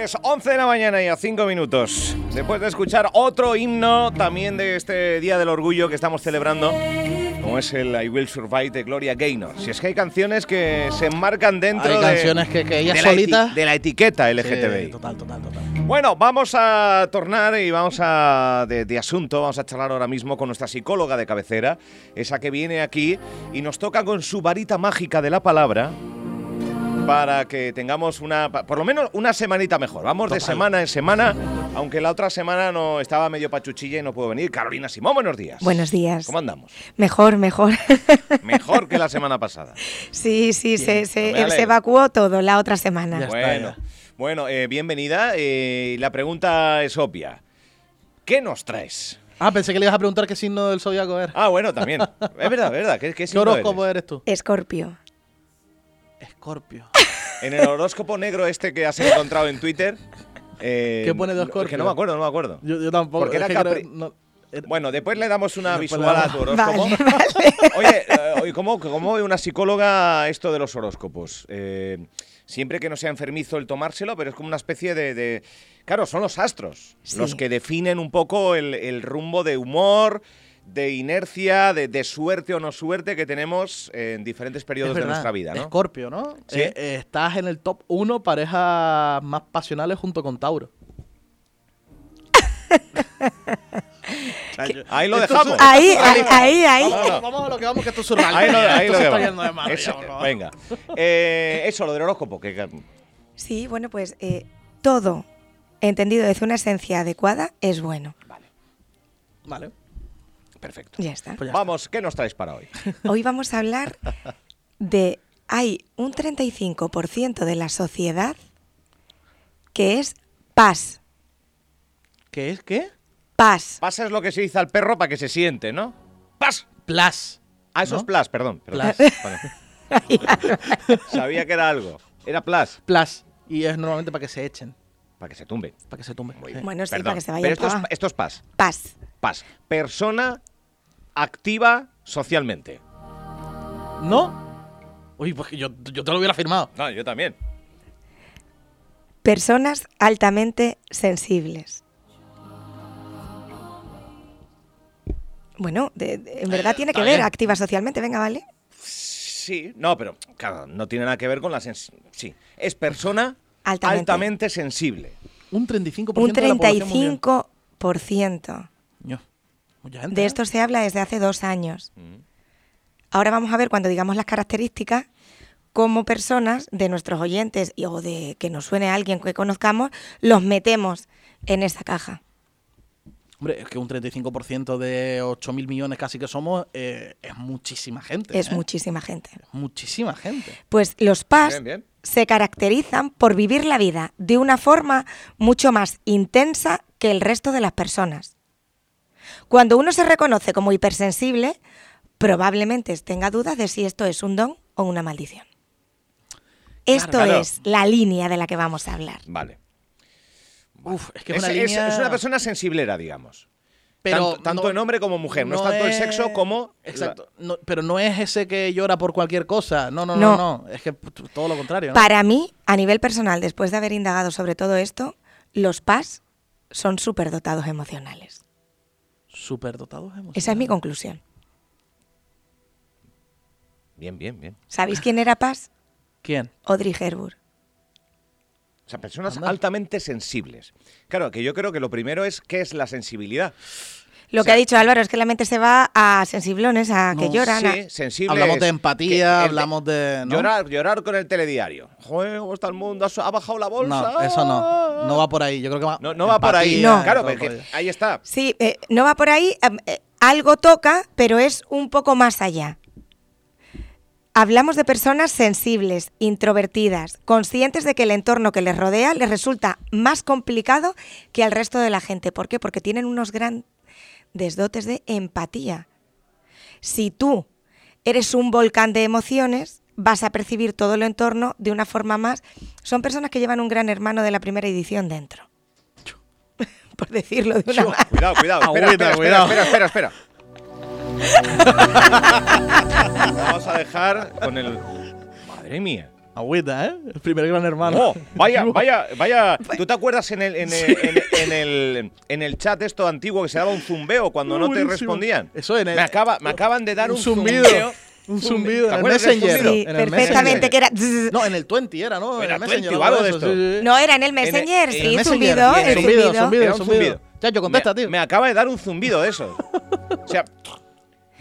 Pues 11 de la mañana y a 5 minutos. Después de escuchar otro himno también de este Día del Orgullo que estamos celebrando, como es el I Will Survive de Gloria Gaynor. Si es que hay canciones que se enmarcan dentro Hay de, canciones que, que ella de, la solita. eti- de la etiqueta Sí, LGTBI. total, total, total. Bueno, vamos a tornar y vamos a de, de asunto, vamos a charlar ahora mismo con nuestra psicóloga de cabecera, esa que viene aquí y nos toca con su varita mágica de la palabra para que tengamos una, por lo menos una semanita mejor. Vamos de semana en semana, aunque la otra semana no estaba medio pachuchilla y no puedo venir. Carolina Simón, buenos días. Buenos días. ¿Cómo andamos? Mejor, mejor. Mejor que la semana pasada. sí, sí, se, alegro. se evacuó todo la otra semana. Ya Bueno, bueno, eh, bienvenida. eh, la pregunta es obvia. ¿Qué nos traes? Ah, pensé que le ibas a preguntar qué signo del zodiaco era. Ah, bueno, también. Es verdad, es verdad. ¿Qué, qué ¿Qué signo horóscopo eres? eres tú? Escorpio. Escorpio. En el horóscopo negro este que has encontrado en Twitter. eh, ¿Qué pone de Escorpio? Que no me acuerdo, no me acuerdo. Yo, yo tampoco. Porque es era que creo- Capri- no, era- Bueno, después le damos una Después visual a tu horóscopo. Vale, vale. Oye, eh, oye, ¿cómo, ¿cómo ve una psicóloga esto de los horóscopos? Eh, siempre que no sea enfermizo el tomárselo, pero es como una especie de... de- Claro, son los astros Sí. los que definen un poco el, el rumbo de humor, de inercia, de, de suerte o no suerte que tenemos en diferentes periodos de nuestra vida, ¿no? Escorpio, ¿no? Sí. Eh, eh, estás en el top 1 parejas más pasionales junto con Tauro. Ahí lo Esto dejamos. Ahí, ahí, ahí, ahí. Vamos, vamos- vamos a lo que vamos, que esto es surreal. Ahí lo, ahí esto lo se está dejamos. yendo de madre, Eso, ya, venga. Eh, eso, lo del horóscopo. Que, Sí, bueno, pues eh, todo entendido desde una esencia adecuada es bueno. Vale. Perfecto. Ya está. Pues ya Vamos, ¿qué nos traes para hoy? Hoy vamos a hablar de hay un 35% de la sociedad que es paz. ¿Qué es qué? Paz. Pasa es lo que se dice al perro para que se siente, ¿no? ¡Pas! Plus. Ah, eso ¿No? es plus, perdón. perdón. Vale. Sabía que era algo. Era plus, Plus. Y es normalmente para que se echen, para que se tumbe. para que se. Muy bien. Bueno, sí, Perdón. para que se vaya Pero esto es, paz. esto es paz. Paz. Paz. Persona activa socialmente. ¿No? Uy, pues que yo, yo te lo hubiera firmado. No, yo también. Personas altamente sensibles. Bueno, de- de- en verdad tiene que Está ver bien. activa socialmente, venga, ¿vale? Sí, no, pero claro, no tiene nada que ver con la sens- Sí, es persona Altamente. altamente sensible. Un 35% Un de la población mundial. 35%. Coño, mucha gente, De ¿eh? esto se habla desde hace dos años. Ahora vamos a ver, cuando digamos las características, cómo personas de nuestros oyentes y, o de que nos suene a alguien que conozcamos, los metemos en esa caja. Hombre, es que un 35% de 8.000 millones casi que somos eh, es muchísima gente. Es ¿eh? muchísima gente. Muchísima gente. Pues los PAS Bien, bien. se caracterizan por vivir la vida de una forma mucho más intensa que el resto de las personas. Cuando uno se reconoce como hipersensible, probablemente tenga dudas de si esto es un don o una maldición. Esto Claro. es la línea de la que vamos a hablar. Vale. Uf, es que es, una es- línea... es una persona sensiblera, digamos. pero tanto tanto no- en hombre como mujer. No, es tanto el sexo como. la- Exacto. No, pero no es ese que llora por cualquier cosa. No, no, no, No. no. Es que todo lo contrario. ¿no? Para mí, a nivel personal, después de haber indagado sobre todo esto, los PAS son superdotados emocionales. Superdotados emocionales. Esa es mi conclusión. Bien, bien, bien. ¿Sabéis quién era PAS? ¿Quién? Audrey Hepburn. O sea, personas Anda. altamente sensibles. Claro, que yo creo que lo primero es qué es la sensibilidad. Lo O que ha dicho Álvaro es que la mente se va a sensiblones, a que No, lloran. a- Sí, sensible. Hablamos de empatía, hablamos de. ¿no? Llorar, llorar con el telediario. Joder, ¿cómo está el mundo? ¿Ha, bajado la bolsa? No, eso no. No va por ahí. Yo creo que va. No, no va por ahí. No. Claro, porque por ahí. está. Sí, eh, no va por ahí. em, eh, algo toca, pero es un poco más allá. Hablamos de personas sensibles, introvertidas, conscientes de que el entorno que les rodea les resulta más complicado que al resto de la gente. ¿Por qué? Porque tienen unos grandes dotes de empatía. Si tú eres un volcán de emociones, vas a percibir todo el entorno de una forma más. Son personas que llevan un gran hermano de la primera edición dentro. Por decirlo de una manera. Cuidado, cuidado. Espera, Agüita, espera, cuidado. espera, espera, espera, Vamos a dejar con el. Madre mía. Agüita, ¿eh? El primer gran hermano. Oh, vaya, vaya, vaya. ¿Tú te acuerdas en el, en el, en el- en el, en el chat esto antiguo que se daba un zumbeo cuando no te respondían? Eso en el- me, acaba, me acaban de dar un, un zumbido. zumbeo. Un Zumbi- zumbido ¿Te en el acuerdas del Messenger. zumbido? Sí, en el perfectamente, Messenger. que era... No, en el 20 era, ¿no? Era en el 20 Messenger. o algo de eso, esto. sí, sí, sí. No, era en el En el- Messenger, en sí, el Messenger, zumbido, el zumbido, zumbido. zumbido. Era un zumbido. Chacho, contesta, me, tío. Me acaba de dar un zumbido de eso. O sea,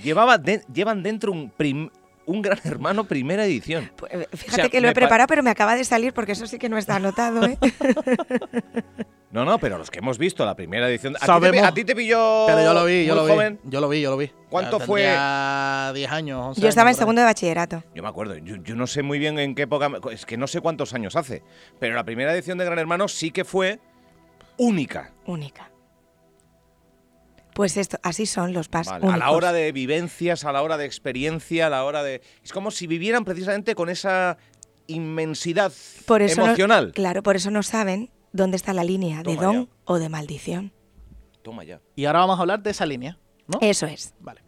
llevaba de- llevan dentro un, prim- un gran hermano primera edición. Pues, Fíjate O sea, que lo he pa- preparado, pero me acaba de salir porque eso sí que no está anotado, ¿eh? No, no, pero los que hemos visto la primera edición. ¿A, ti te, Sabemos- a ti te pilló Pero yo lo vi, yo lo vi. joven? Yo lo vi, yo lo vi. ¿Cuánto Ya fue? tendría 10 años, 11 Yo estaba en años, segundo de bachillerato. Yo me acuerdo, yo, yo no sé muy bien en qué época, es que no sé cuántos años hace, pero la primera edición de Gran Hermano sí que fue única. Única. Pues esto, así son los pas Vale, a la hora de vivencias, a la hora de experiencia, a la hora de... Es como si vivieran precisamente con esa inmensidad Por eso no- emocional. claro, por eso no saben dónde está la línea de don ya. o de maldición. Toma ya. Y ahora vamos a hablar de esa línea, ¿no? Eso es. Vale.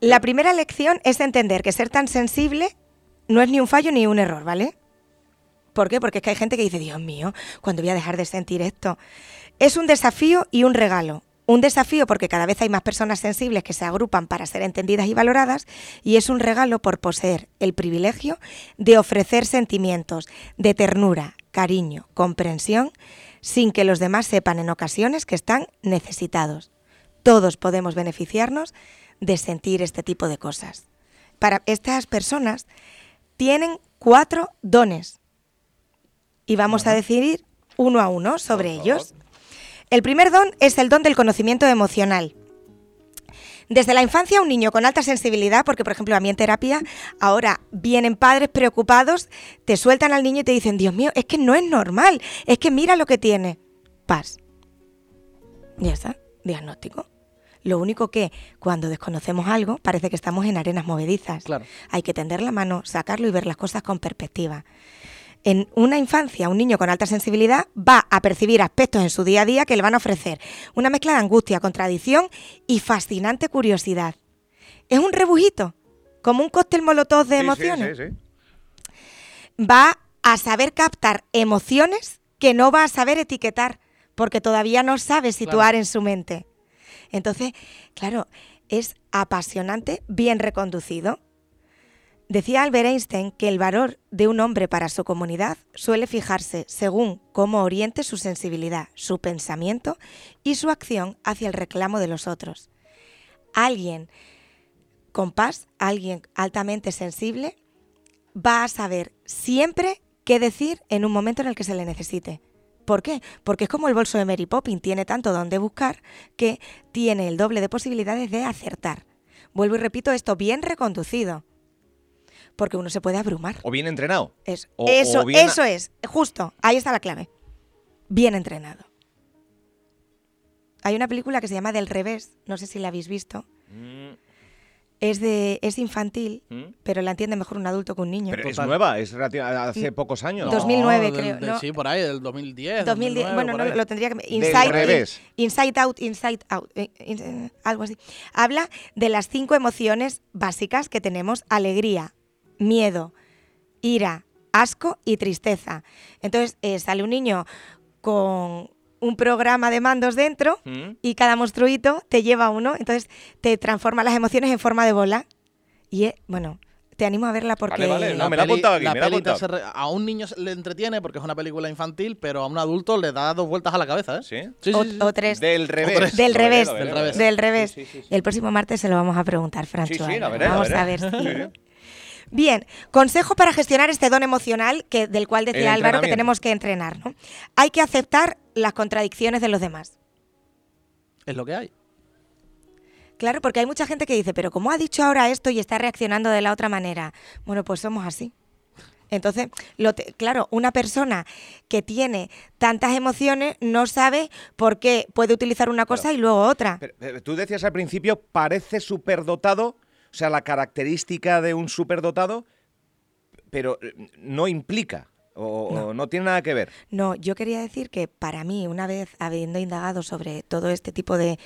La primera lección es entender que ser tan sensible no es ni un fallo ni un error, ¿vale? ¿Por qué? Porque es que hay gente que dice, Dios mío, ¿cuándo voy a dejar de sentir esto? Es un desafío y un regalo. Un desafío porque cada vez hay más personas sensibles que se agrupan para ser entendidas y valoradas y es un regalo por poseer el privilegio de ofrecer sentimientos de ternura, cariño, comprensión, sin que los demás sepan en ocasiones que están necesitados. Todos podemos beneficiarnos de sentir este tipo de cosas. Para estas personas tienen cuatro dones y vamos a decidir uno a uno sobre ellos. El primer don es el don del conocimiento emocional. Desde la infancia, un niño con alta sensibilidad, porque por ejemplo a mí en terapia ahora vienen padres preocupados, te sueltan al niño y te dicen, Dios mío, es que no es normal, es que mira lo que tiene. Paz. Ya está, diagnóstico. Lo único que cuando desconocemos algo parece que estamos en arenas movedizas. Claro. Hay que tender la mano, sacarlo y ver las cosas con perspectiva. En una infancia, un niño con alta sensibilidad va a percibir aspectos en su día a día que le van a ofrecer una mezcla de angustia, contradicción y fascinante curiosidad. Es un rebujito, como un cóctel molotov de Sí, emociones. sí, sí. Va a saber captar emociones que no va a saber etiquetar, porque todavía no sabe situar Claro. en su mente. Entonces, claro, es apasionante, bien reconducido. Decía Albert Einstein que el valor de un hombre para su comunidad suele fijarse según cómo oriente su sensibilidad, su pensamiento y su acción hacia el reclamo de los otros. Alguien con paz, alguien altamente sensible, va a saber siempre qué decir en un momento en el que se le necesite. ¿Por qué? Porque es como el bolso de Mary Poppins, tiene tanto donde buscar que tiene el doble de posibilidades de acertar. Vuelvo y repito esto, bien reconducido. Porque uno se puede abrumar. O bien entrenado. Eso, O- eso, o bien- eso es, justo, ahí está la clave. Bien entrenado. Hay una película que se llama Del revés, no sé si la habéis visto. Mm, Es de es infantil, mm. pero la entiende mejor un adulto que un niño. Pero es nueva, es hace pocos años. No. 2009 del- creo, del- no. Sí, por ahí, del 2010. 2010, 2009, bueno, no, lo tendría que... Del Inside, revés. inside Out, Inside Out, eh, in- eh, algo así. Habla de las cinco emociones básicas que tenemos, alegría, miedo, ira, asco y tristeza. Entonces eh, sale un niño con un programa de mandos dentro Mm. y cada monstruito te lleva uno, entonces te transforma las emociones en forma de bola. Y eh, bueno, te animo a verla porque... vale, no, La me la peli- aquí, la me la peli hace re- a un niño se- le entretiene porque es una película infantil, pero a un adulto le da dos vueltas a la cabeza, ¿eh? ¿Sí? Sí, sí, o, sí. o tres. Del revés. Del Lo veré, revés, del revés. Del revés. Sí, sí, sí, sí. El próximo martes se lo vamos a preguntar, Francho. Sí, sí, la la Vamos veré. a ver si... Sí. Bien, consejo para gestionar este don emocional que, del cual decía El Álvaro que tenemos que entrenar. ¿no? Hay que aceptar las contradicciones de los demás. Es lo que hay. Claro, porque hay mucha gente que dice, pero ¿cómo ha dicho ahora esto y está reaccionando de la otra manera? Bueno, pues somos así. Entonces, lo te- claro, una persona que tiene tantas emociones no sabe por qué puede utilizar una cosa y luego otra. Pero, pero tú decías al principio, parece superdotado, o sea, la característica de un superdotado, pero eh, no implica o, o no tiene nada que ver. No, yo quería decir que para mí, una vez habiendo indagado sobre todo este tipo de,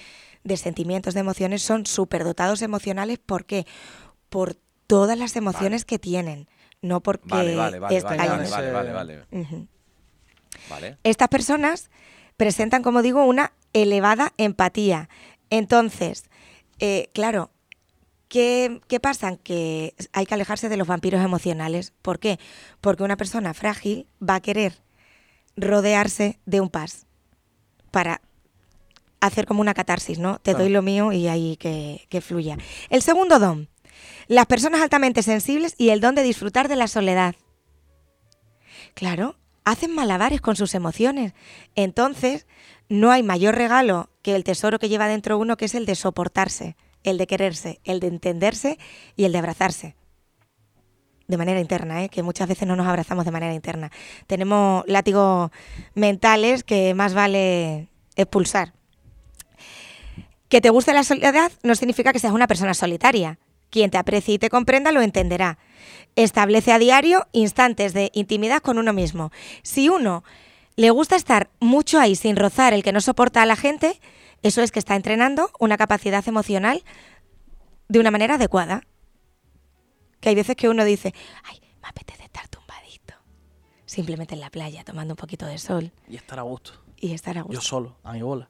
de sentimientos, de emociones, son superdotados emocionales. ¿Por qué? Por todas las emociones que tienen, no porque Vale, vale, vale, vale, vale, vale, vale. Vale. Estas personas presentan, como digo, una elevada empatía. Entonces, eh, claro, ¿qué, ¿qué pasa? Que hay que alejarse de los vampiros emocionales. ¿Por qué? Porque una persona frágil va a querer rodearse de un paz para hacer como una catarsis, ¿no? Te Claro. doy lo mío y ahí que, que fluya. El segundo don, las personas altamente sensibles y el don de disfrutar de la soledad. Claro, hacen malabares con sus emociones. Entonces, no hay mayor regalo que el tesoro que lleva dentro uno, que es el de soportarse, el de quererse, el de entenderse y el de abrazarse. De manera interna, ¿eh? que muchas veces no nos abrazamos de manera interna. Tenemos látigos mentales que más vale expulsar. Que te guste la soledad no significa que seas una persona solitaria. Quien te aprecie y te comprenda lo entenderá. Establece a diario instantes de intimidad con uno mismo. Si uno le gusta estar mucho ahí sin rozar el que no soporta a la gente, eso es que está entrenando una capacidad emocional de una manera adecuada. Que hay veces que uno dice, ay, me apetece estar tumbadito. Simplemente en la playa, tomando un poquito de sol Y estar a gusto. y estar a gusto. Yo solo, a mi bola.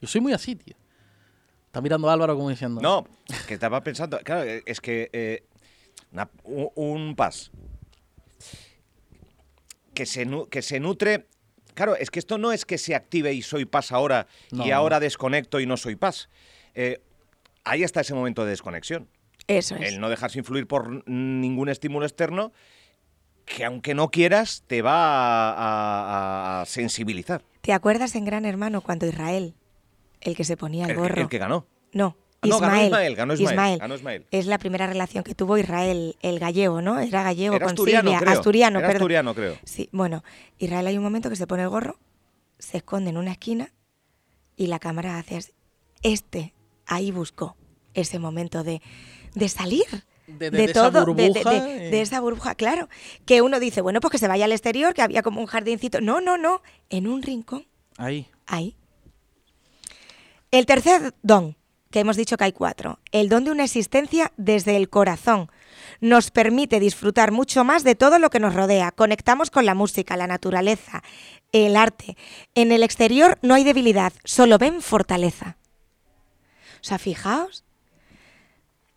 Yo soy muy así, tío. Está mirando a Álvaro como diciendo. No, que estaba pensando, claro, es que eh, una- un, un pas que se, que se nutre... Claro, es que esto no es que se active y soy paz ahora y ahora desconecto y no soy paz. Eh, ahí está ese momento de desconexión. Eso es. El no dejarse influir por ningún estímulo externo que aunque no quieras te va a, a- a sensibilizar. ¿Te acuerdas en Gran Hermano cuando Israel, el que se ponía el El que, gorro? el que ganó. No, Ah, no, ganó Ismael. Ismael, ganó Ismael, ganó Ismael. Es la primera relación que tuvo Israel, el gallego, ¿no? Era gallego Era con asturiano, Silvia. creo. Asturiano, Era perdón. asturiano, creo. Sí, bueno, Israel hay un momento que se pone el gorro, se esconde en una esquina y la cámara hace así. Este ahí buscó ese momento de, de salir. De- de- de esa todo, de- de- burbuja, de- eh. de esa burbuja, claro. Que uno dice, bueno, pues que se vaya al exterior, que había como un jardincito. No, no, no. En un rincón, Ahí. ahí. El tercer don, que hemos dicho que hay cuatro, el don de una existencia desde el corazón. Nos permite disfrutar mucho más de todo lo que nos rodea. Conectamos con la música, la naturaleza, el arte. En el exterior no hay debilidad, solo ven fortaleza. O sea, fijaos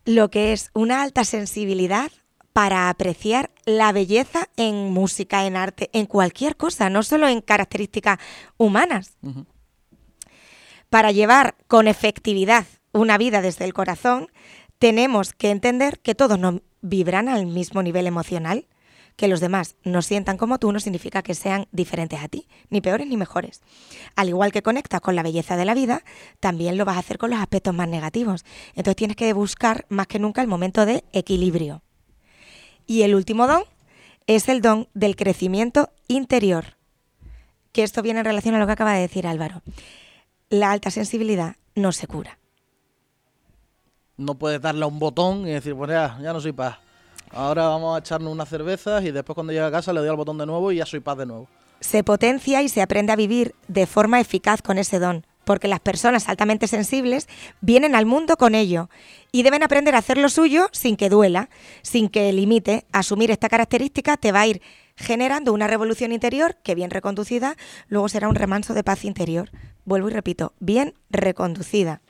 lo que es una alta sensibilidad para apreciar la belleza en música, en arte, en cualquier cosa, no solo en características humanas para llevar con efectividad una vida desde el corazón, tenemos que entender que todos no vibran al mismo nivel emocional. Que los demás no sientan como tú no significa que sean diferentes a ti, ni peores ni mejores. Al igual que conectas con la belleza de la vida, también lo vas a hacer con los aspectos más negativos. Entonces tienes que buscar más que nunca el momento de equilibrio. Y el último don es el don del crecimiento interior. Que esto viene en relación a lo que acaba de decir Álvaro la alta sensibilidad no se cura. No puedes darle a un botón y decir, pues ya, ya no soy paz. Ahora vamos a echarnos unas cervezas y después cuando llegue a casa le doy al botón de nuevo y ya soy paz de nuevo. Se potencia y se aprende a vivir de forma eficaz con ese don, porque las personas altamente sensibles vienen al mundo con ello y deben aprender a hacer lo suyo sin que duela, sin que limite. Asumir esta característica te va a ir generando una revolución interior que bien reconducida luego será un remanso de paz interior. Vuelvo y repito, bien reconducida.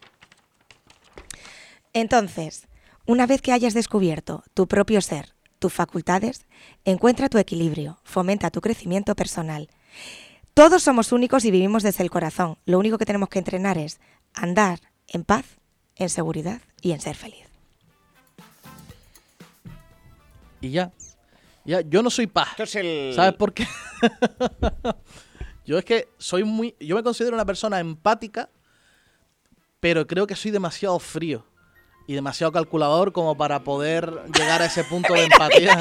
Entonces, Una vez que hayas descubierto tu propio ser, tus facultades, encuentra tu equilibrio, fomenta tu crecimiento personal. Todos somos únicos y vivimos desde el corazón. Lo único que tenemos que entrenar es andar en paz, en seguridad y en ser feliz. Y ya. Ya, yo no soy paz. Esto es el... ¿Sabes por qué? yo es que soy muy. Yo me considero una persona empática, pero creo que soy demasiado frío y demasiado calculador como para poder llegar a ese punto de empatía.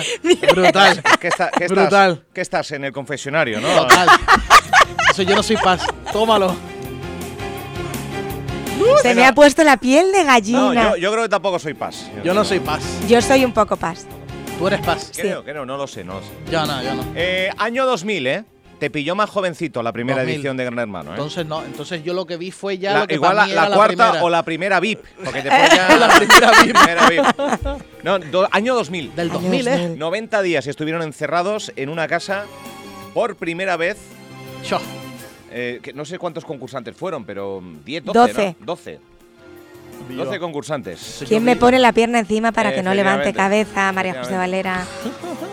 Brutal. ¿Qué, está- qué Brutal. Estás, ¿Qué estás en el confesionario, no? Total. Eso yo no soy paz. Tómalo. Se me ha puesto la piel de No, gallina. yo, yo creo que tampoco soy paz. Yo no soy paz. Yo soy un poco paz. Tú eres paz. Creo, creo, no lo sé, no lo sé. Yo no, yo no. Eh, año 2000, ¿eh? Te pilló más jovencito la primera 2000. edición de Gran Hermano, ¿eh? Entonces no. Entonces yo lo que vi fue ya La- lo que igual para la, mí la era cuarta primera. o la primera VIP. Porque ya. La primera VIP. primera VIP. No, do- año 2000. Del Año 2000, ¿eh? 2000. 90 días estuvieron encerrados en una casa por primera vez. Cho. eh, que no sé cuántos concursantes fueron, pero 10, 12. Doce. ¿no? 12. 12 concursantes. ¿Quién me pone la pierna encima para que no levante cabeza? María José Valera,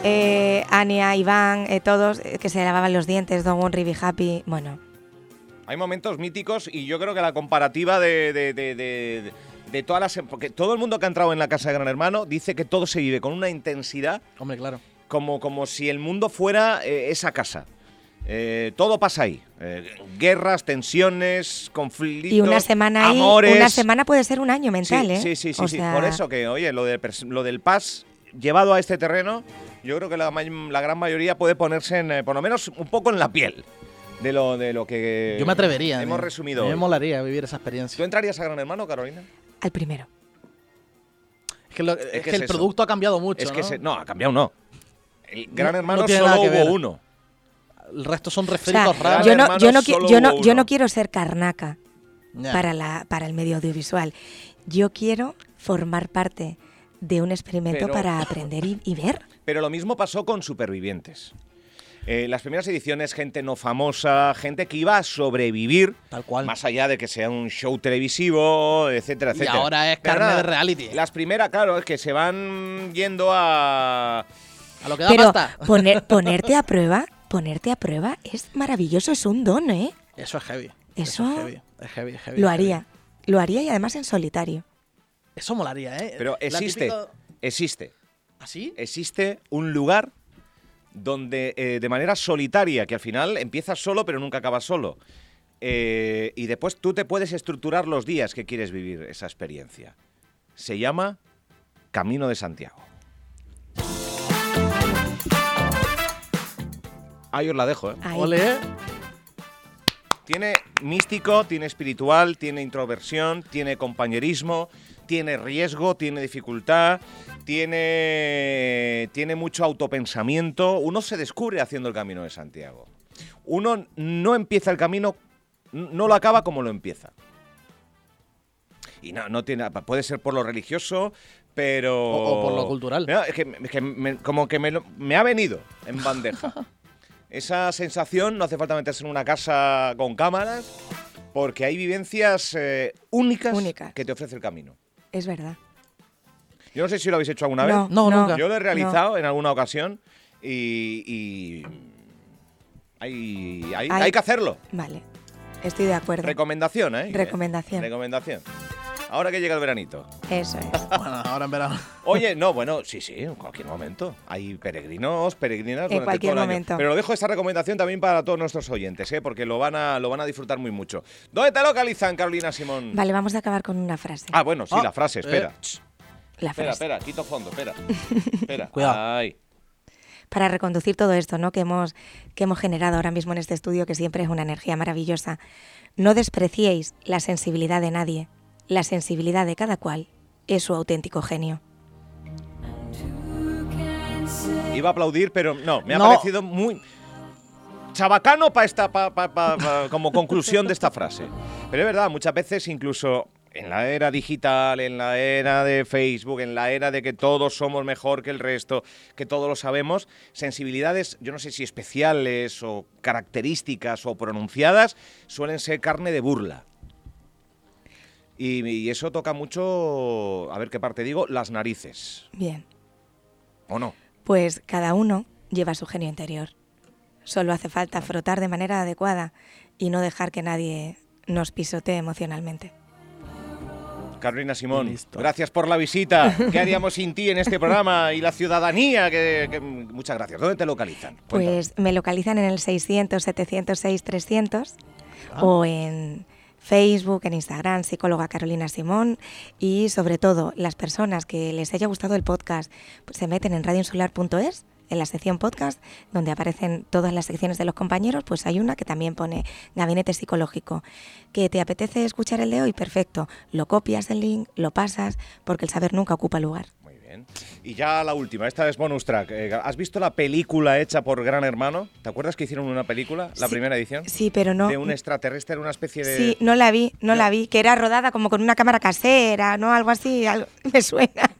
eh, Ania, Iván, eh, todos eh, que se lavaban los dientes, Don One Be Happy. Bueno, Hay momentos míticos y yo creo que la comparativa de, de, de- de- de todas las. Porque todo el mundo que ha entrado en la casa de Gran Hermano dice que todo se vive con una intensidad Hombre, claro. como, como si el mundo fuera eh, esa casa. Eh, todo pasa ahí. Eh, guerras, tensiones, conflictos. y una semana ahí, amores. una semana puede ser un año mental, sí, ¿eh? Sí, sí, sí, O sí. sea, Por eso que, oye, lo, de pers- lo del PAS llevado a este terreno, yo creo que la, gran mayoría puede ponerse, en, eh, por lo menos, un poco en la piel de lo, de lo que Yo me atrevería. hemos me- resumido. Me hoy. molaría vivir esa ¿Tú experiencia. entrarías a Gran Hermano, Carolina? Al primero. Es que, lo- es que que es el eso. producto ha cambiado mucho. es que ¿no? se- no, ha cambiado no. El Gran No- Hermano no solo hubo uno. El resto son O sea, refritos raros. yo no, yo, no, yo, no, yo quiero ser carnaca para, la, para el medio audiovisual. Yo quiero formar parte de un experimento Pero- para aprender y, y ver. Pero lo mismo pasó con Supervivientes. Eh, las primeras ediciones, gente no famosa, gente que iba a sobrevivir, Tal cual. más allá de que sea un show televisivo, etcétera, Y etcétera. ahora es carne nada, de reality. Las primeras, claro, es que se van yendo a... A lo que da Pero pasta. poner, ponerte a prueba, ponerte a prueba es maravilloso, es un don, ¿eh? Eso es heavy. Eso- es heavy. Es heavy, es heavy, Lo heavy. haría. Lo haría y además en solitario. Eso molaría, ¿eh? Pero existe, típica- existe, ¿Así? existe un lugar donde eh, de manera solitaria, que al final empiezas solo pero nunca acabas solo, eh, y después tú te puedes estructurar los días que quieres vivir esa experiencia. Se llama Camino de Santiago. Ahí os la dejo, ¿eh? Ahí. Ole. Tiene místico, tiene espiritual, tiene introversión, tiene compañerismo, tiene riesgo, tiene dificultad, tiene, tiene mucho autopensamiento. Uno se descubre haciendo el camino de Santiago. Uno no empieza el camino, no lo acaba como lo empieza. Y no, no tiene, puede ser por lo religioso, pero... O- o por lo cultural. No, es que, es que me- como que me ha venido en bandeja. Esa sensación no hace falta meterse en una casa con cámaras, porque hay vivencias eh, únicas, Únicas. que te ofrece el camino. Es verdad. Yo no sé si lo habéis hecho alguna No, vez. No, nunca. Yo lo he realizado en alguna ocasión y, y hay, hay- Hay- hay que hacerlo. Vale. Estoy de acuerdo. Recomendación, ¿eh? Recomendación. Recomendación. Ahora que llega el veranito. Eso es. Bueno, ahora en verano. Oye, no, bueno, sí, sí, en cualquier momento. Hay peregrinos, peregrinas En durante cualquier todo el año. momento. Pero dejo esta recomendación también para todos nuestros oyentes, ¿eh? porque lo van, a, lo van a disfrutar muy mucho. ¿Dónde te localizan, Carolina Simón? Vale, vamos a acabar con una frase. Ah, bueno, sí, Ah, la frase, espera. eh. Ch, la espera, frase. espera, quito fondo, espera. espera. Cuidado. Ay. Para reconducir todo esto, ¿no? Que hemos, que hemos generado ahora mismo en este estudio, que siempre es una energía maravillosa. No despreciéis la sensibilidad de nadie. La sensibilidad de cada cual es su auténtico genio. Iba a aplaudir, pero no, me ha No. parecido muy chabacano para esta pa- pa- pa- pa- como conclusión de esta frase. Pero es verdad, muchas veces incluso en la era digital, en la era de Facebook, en la era de que todos somos mejor que el resto, que todos lo sabemos, sensibilidades, yo no sé si especiales o características o pronunciadas, suelen ser carne de burla. Y, y eso toca mucho, a ver qué parte digo, las narices. Bien. ¿O no? Pues cada uno lleva su genio interior. Solo hace falta frotar de manera adecuada y no dejar que nadie nos pisotee emocionalmente. Carolina Simón, Listo. gracias por la visita. ¿Qué haríamos sin ti en este programa y la ciudadanía? Que, que- muchas gracias. ¿Dónde te localizan? Cuéntame. Pues me localizan en el 600 706 300 Ah. o en Facebook, en Instagram, psicóloga Carolina Simón y sobre todo las personas que les haya gustado el podcast pues se meten en radioinsular.es en la sección podcast donde aparecen todas las secciones de los compañeros, pues hay una que también pone gabinete psicológico. ¿Que te apetece escuchar el de hoy? Perfecto. Lo copias el link, lo pasas, porque el saber nunca ocupa lugar. Bien. Y ya la última, esta es bonus track. Eh, ¿Has visto la película hecha por Gran Hermano? ¿Te acuerdas que hicieron una película, la Sí, primera edición? Sí, pero no. De un extraterrestre, una especie de... Sí, no la vi, no No. la vi, que era rodada como con una cámara casera, ¿no? Algo así, algo- me suena.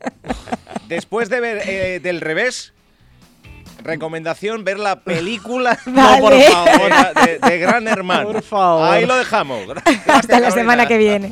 Después de ver eh, del revés, recomendación ver la película Vale. por favor, de, de Gran Hermano. Por favor. Ahí lo dejamos. Gracias, Hasta la Carolina. semana que viene.